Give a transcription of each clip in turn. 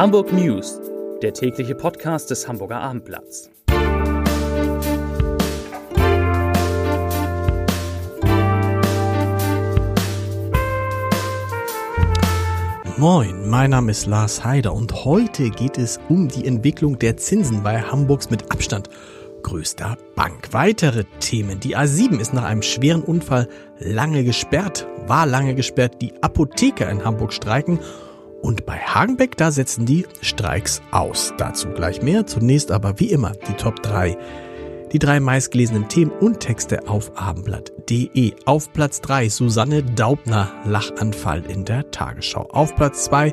Hamburg News, der tägliche Podcast des Hamburger Abendblatts. Moin, mein Name ist Lars Heider und heute geht es um die Entwicklung der Zinsen bei Hamburgs mit Abstand größter Bank. Weitere Themen. Die A7 ist nach einem schweren Unfall lange gesperrt, war lange gesperrt. Die Apotheker in Hamburg streiken und bei Hagenbeck, da setzen die Streiks aus. Dazu gleich mehr. Zunächst aber wie immer die Top 3. Die drei meistgelesenen Themen und Texte auf abendblatt.de. Auf Platz 3 Susanne Daubner, Lachanfall in der Tagesschau. Auf Platz 2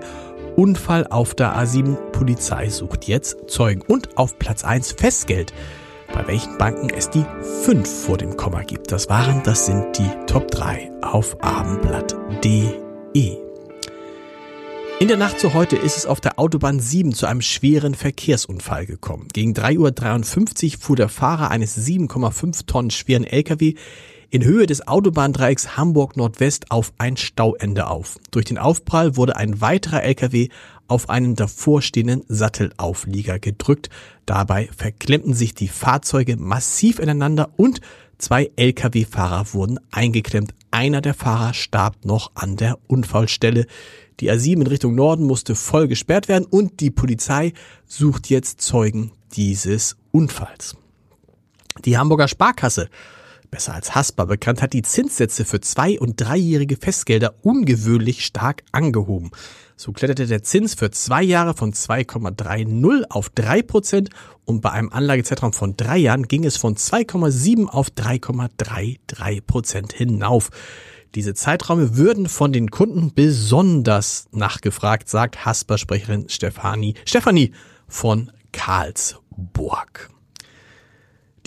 Unfall auf der A7, Polizei sucht jetzt Zeugen. Und auf Platz 1 Festgeld, bei welchen Banken es die 5 vor dem Komma gibt. Das waren, das sind die Top 3 auf abendblatt.de. In der Nacht zu heute ist es auf der Autobahn 7 zu einem schweren Verkehrsunfall gekommen. Gegen 3.53 Uhr fuhr der Fahrer eines 7,5 Tonnen schweren LKW in Höhe des Autobahndreiecks Hamburg Nordwest auf ein Stauende auf. Durch den Aufprall wurde ein weiterer LKW auf einen davorstehenden Sattelauflieger gedrückt. Dabei verklemmten sich die Fahrzeuge massiv ineinander und zwei Lkw-Fahrer wurden eingeklemmt. Einer der Fahrer starb noch an der Unfallstelle. Die A7 in Richtung Norden musste voll gesperrt werden und die Polizei sucht jetzt Zeugen dieses Unfalls. Die Hamburger Sparkasse, besser als Haspa bekannt, hat die Zinssätze für zwei- und dreijährige Festgelder ungewöhnlich stark angehoben. So kletterte der Zins für zwei Jahre von 2,30 auf 3 Prozent und bei einem Anlagezeitraum von drei Jahren ging es von 2,7 auf 3,33 Prozent hinauf. Diese Zeiträume würden von den Kunden besonders nachgefragt, sagt Hasper-Sprecherin Stefanie, Stefanie von Karlsburg.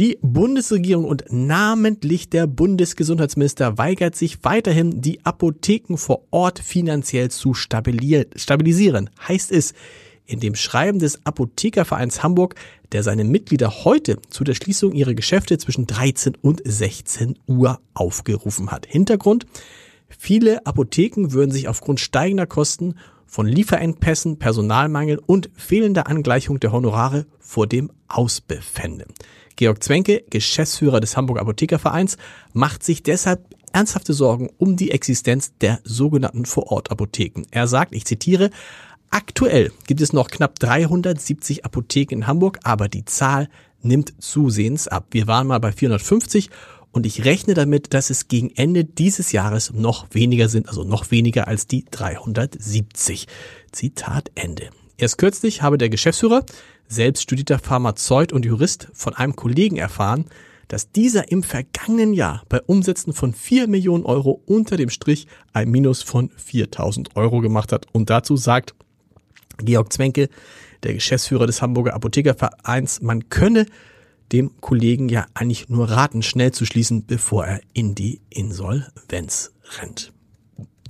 Die Bundesregierung und namentlich der Bundesgesundheitsminister weigert sich weiterhin, die Apotheken vor Ort finanziell zu stabilisieren. Heißt es, in dem Schreiben des Apothekervereins Hamburg, der seine Mitglieder heute zu der Schließung ihrer Geschäfte zwischen 13 und 16 Uhr aufgerufen hat. Hintergrund, viele Apotheken würden sich aufgrund steigender Kosten von Lieferengpässen, Personalmangel und fehlender Angleichung der Honorare vor dem Ausbefänden. Georg Zwenke, Geschäftsführer des Hamburger Apothekervereins, macht sich deshalb ernsthafte Sorgen um die Existenz der sogenannten Vorortapotheken. Er sagt, ich zitiere, Aktuell gibt es noch knapp 370 Apotheken in Hamburg, aber die Zahl nimmt zusehends ab. Wir waren mal bei 450 und ich rechne damit, dass es gegen Ende dieses Jahres noch weniger sind, also noch weniger als die 370. Zitat Ende. Erst kürzlich habe der Geschäftsführer, selbst studierter Pharmazeut und Jurist, von einem Kollegen erfahren, dass dieser im vergangenen Jahr bei Umsätzen von 4 Millionen Euro unter dem Strich ein Minus von 4000 Euro gemacht hat und dazu sagt, Georg Zwenke, der Geschäftsführer des Hamburger Apothekervereins, man könne dem Kollegen ja eigentlich nur raten, schnell zu schließen, bevor er in die Insolvenz rennt.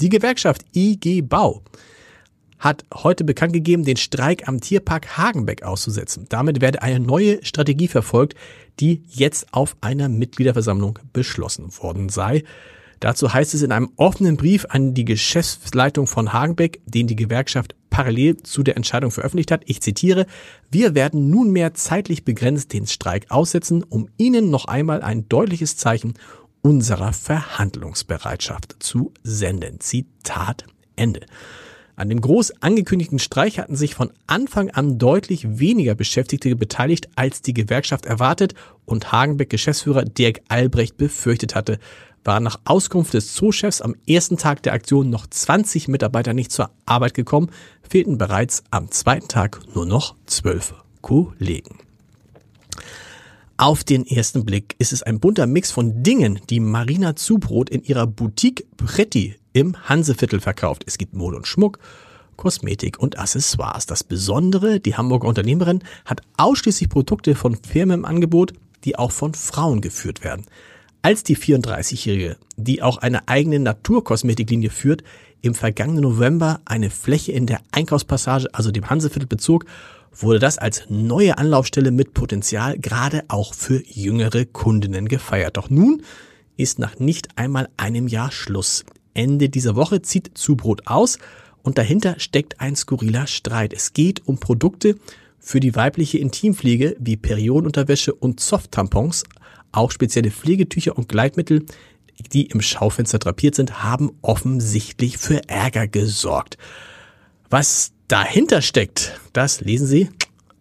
Die Gewerkschaft IG Bau hat heute bekannt gegeben, den Streik am Tierpark Hagenbeck auszusetzen. Damit werde eine neue Strategie verfolgt, die jetzt auf einer Mitgliederversammlung beschlossen worden sei. Dazu heißt es in einem offenen Brief an die Geschäftsleitung von Hagenbeck, den die Gewerkschaft parallel zu der Entscheidung veröffentlicht hat. Ich zitiere, wir werden nunmehr zeitlich begrenzt den Streik aussetzen, um Ihnen noch einmal ein deutliches Zeichen unserer Verhandlungsbereitschaft zu senden. Zitat Ende. An dem groß angekündigten Streich hatten sich von Anfang an deutlich weniger Beschäftigte beteiligt, als die Gewerkschaft erwartet und Hagenbeck Geschäftsführer Dirk Albrecht befürchtet hatte waren nach Auskunft des Zoochefs am ersten Tag der Aktion noch 20 Mitarbeiter nicht zur Arbeit gekommen, fehlten bereits am zweiten Tag nur noch zwölf Kollegen. Auf den ersten Blick ist es ein bunter Mix von Dingen, die Marina Zubrot in ihrer Boutique Pretti im Hanseviertel verkauft. Es gibt Mode und Schmuck, Kosmetik und Accessoires. Das Besondere, die Hamburger Unternehmerin hat ausschließlich Produkte von Firmen im Angebot, die auch von Frauen geführt werden als die 34-Jährige, die auch eine eigene Naturkosmetiklinie führt, im vergangenen November eine Fläche in der Einkaufspassage, also dem Hanseviertel bezog, wurde das als neue Anlaufstelle mit Potenzial gerade auch für jüngere Kundinnen gefeiert. Doch nun ist nach nicht einmal einem Jahr Schluss. Ende dieser Woche zieht Zubrot aus und dahinter steckt ein skurriler Streit. Es geht um Produkte für die weibliche Intimpflege wie Periodenunterwäsche und Soft-Tampons, auch spezielle Pflegetücher und Gleitmittel, die im Schaufenster drapiert sind, haben offensichtlich für Ärger gesorgt. Was dahinter steckt, das lesen Sie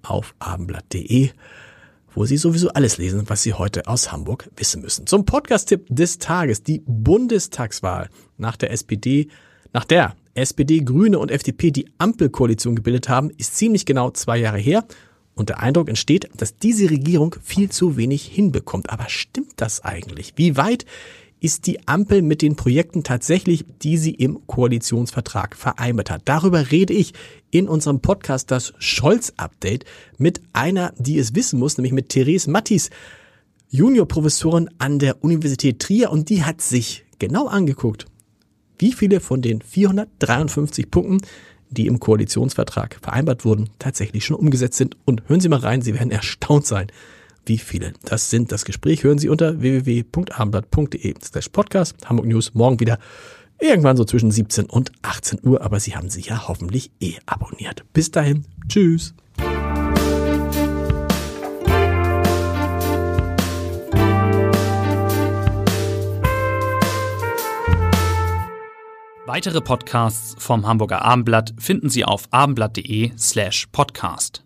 auf abendblatt.de, wo Sie sowieso alles lesen, was Sie heute aus Hamburg wissen müssen. Zum Podcast-Tipp des Tages, die Bundestagswahl nach der SPD, nach der SPD, Grüne und FDP die Ampelkoalition gebildet haben, ist ziemlich genau zwei Jahre her. Und der Eindruck entsteht, dass diese Regierung viel zu wenig hinbekommt. Aber stimmt das eigentlich? Wie weit ist die Ampel mit den Projekten tatsächlich, die sie im Koalitionsvertrag vereinbart hat. Darüber rede ich in unserem Podcast das Scholz-Update mit einer, die es wissen muss, nämlich mit Therese Mattis, Juniorprofessorin an der Universität Trier und die hat sich genau angeguckt, wie viele von den 453 Punkten, die im Koalitionsvertrag vereinbart wurden, tatsächlich schon umgesetzt sind. Und hören Sie mal rein, Sie werden erstaunt sein, wie viele das sind. Das Gespräch hören Sie unter www.abendblatt.de slash podcast. Hamburg News morgen wieder irgendwann so zwischen 17 und 18 Uhr. Aber Sie haben sich ja hoffentlich eh abonniert. Bis dahin. Tschüss. Weitere Podcasts vom Hamburger Abendblatt finden Sie auf abendblatt.de slash podcast.